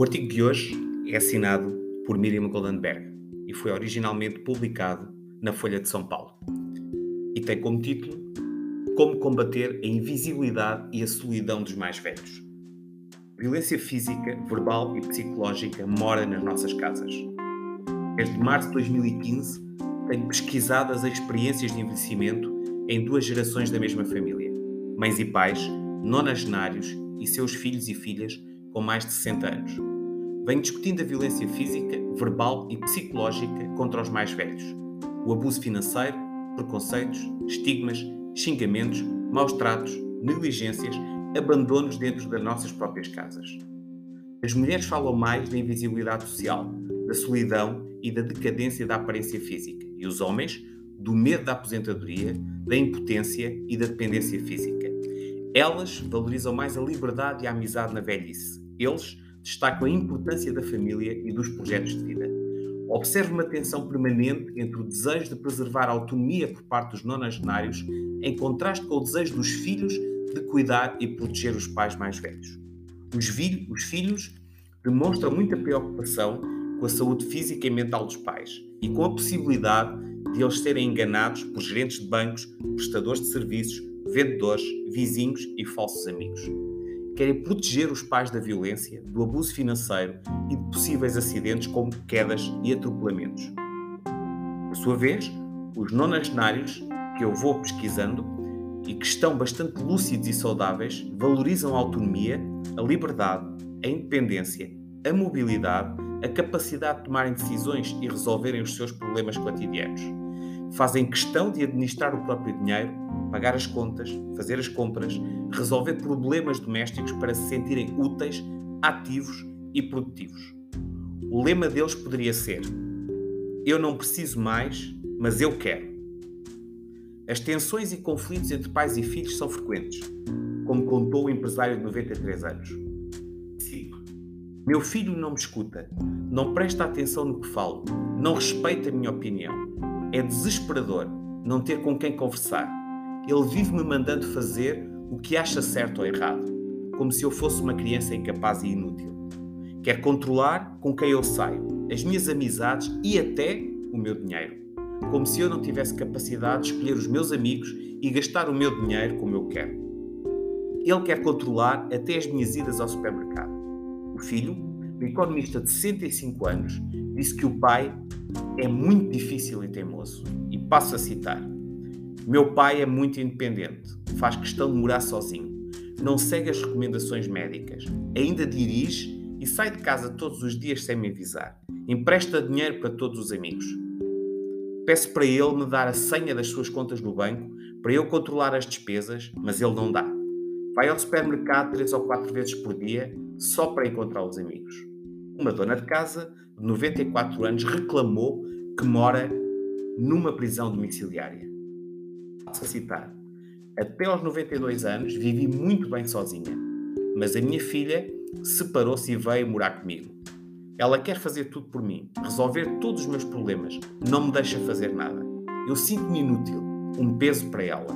O artigo de hoje é assinado por Miriam Goldenberg e foi originalmente publicado na Folha de São Paulo. E tem como título Como combater a invisibilidade e a solidão dos mais velhos. Violência física, verbal e psicológica mora nas nossas casas. Desde março de 2015, tenho pesquisado as experiências de envelhecimento em duas gerações da mesma família: mães e pais, nonagenários e seus filhos e filhas com mais de 60 anos. Venho discutindo a violência física, verbal e psicológica contra os mais velhos, o abuso financeiro, preconceitos, estigmas, xingamentos, maus tratos, negligências, abandonos dentro das nossas próprias casas. As mulheres falam mais da invisibilidade social, da solidão e da decadência da aparência física, e os homens do medo da aposentadoria, da impotência e da dependência física. Elas valorizam mais a liberdade e a amizade na velhice. Eles destacam a importância da família e dos projetos de vida. Observe uma tensão permanente entre o desejo de preservar a autonomia por parte dos nonagenários, em contraste com o desejo dos filhos de cuidar e proteger os pais mais velhos. Os, os filhos demonstram muita preocupação com a saúde física e mental dos pais e com a possibilidade de eles serem enganados por gerentes de bancos, prestadores de serviços, vendedores, vizinhos e falsos amigos. Querem proteger os pais da violência, do abuso financeiro e de possíveis acidentes como quedas e atropelamentos. Por sua vez, os nonagenários que eu vou pesquisando e que estão bastante lúcidos e saudáveis valorizam a autonomia, a liberdade, a independência, a mobilidade, a capacidade de tomarem decisões e resolverem os seus problemas cotidianos. Fazem questão de administrar o próprio dinheiro, pagar as contas, fazer as compras, resolver problemas domésticos para se sentirem úteis, ativos e produtivos. O lema deles poderia ser: Eu não preciso mais, mas eu quero. As tensões e conflitos entre pais e filhos são frequentes, como contou o empresário de 93 anos. Meu filho não me escuta, não presta atenção no que falo, não respeita a minha opinião. É desesperador não ter com quem conversar. Ele vive-me mandando fazer o que acha certo ou errado, como se eu fosse uma criança incapaz e inútil. Quer controlar com quem eu saio, as minhas amizades e até o meu dinheiro, como se eu não tivesse capacidade de escolher os meus amigos e gastar o meu dinheiro como eu quero. Ele quer controlar até as minhas idas ao supermercado filho, um economista de 65 anos, disse que o pai é muito difícil e teimoso. E passo a citar: Meu pai é muito independente, faz questão de morar sozinho, não segue as recomendações médicas, ainda dirige e sai de casa todos os dias sem me avisar. Empresta dinheiro para todos os amigos. Peço para ele me dar a senha das suas contas no banco para eu controlar as despesas, mas ele não dá. Vai ao supermercado três ou quatro vezes por dia só para encontrar os amigos. Uma dona de casa de 94 anos reclamou que mora numa prisão domiciliária. Passo a citar. Até aos 92 anos vivi muito bem sozinha, mas a minha filha separou-se e veio morar comigo. Ela quer fazer tudo por mim, resolver todos os meus problemas, não me deixa fazer nada. Eu sinto-me inútil, um peso para ela.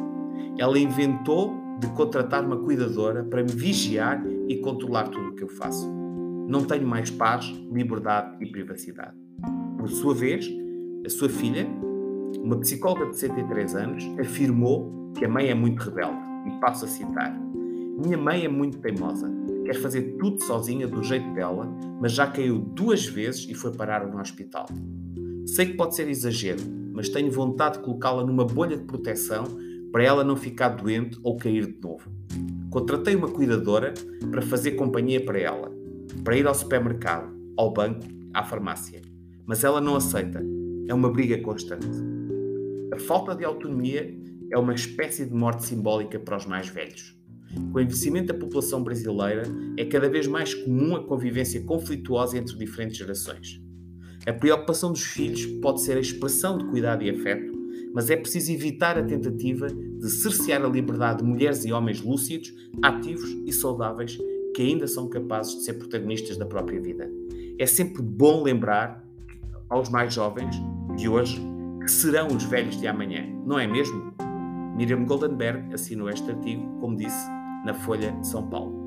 Ela inventou de contratar uma cuidadora para me vigiar e controlar tudo o que eu faço. Não tenho mais paz, liberdade e privacidade. Por sua vez, a sua filha, uma psicóloga de 63 anos, afirmou que a mãe é muito rebelde. E passo a citar: Minha mãe é muito teimosa, quer fazer tudo sozinha do jeito dela, mas já caiu duas vezes e foi parar no hospital. Sei que pode ser exagero, mas tenho vontade de colocá-la numa bolha de proteção para ela não ficar doente ou cair de novo. Contratei uma cuidadora para fazer companhia para ela, para ir ao supermercado, ao banco, à farmácia. Mas ela não aceita. É uma briga constante. A falta de autonomia é uma espécie de morte simbólica para os mais velhos. Com o envelhecimento da população brasileira, é cada vez mais comum a convivência conflituosa entre diferentes gerações. A preocupação dos filhos pode ser a expressão de cuidado e afeto, mas é preciso evitar a tentativa de cercear a liberdade de mulheres e homens lúcidos, ativos e saudáveis que ainda são capazes de ser protagonistas da própria vida. É sempre bom lembrar aos mais jovens de hoje que serão os velhos de amanhã, não é mesmo? Miriam Goldenberg assinou este artigo, como disse, na Folha de São Paulo.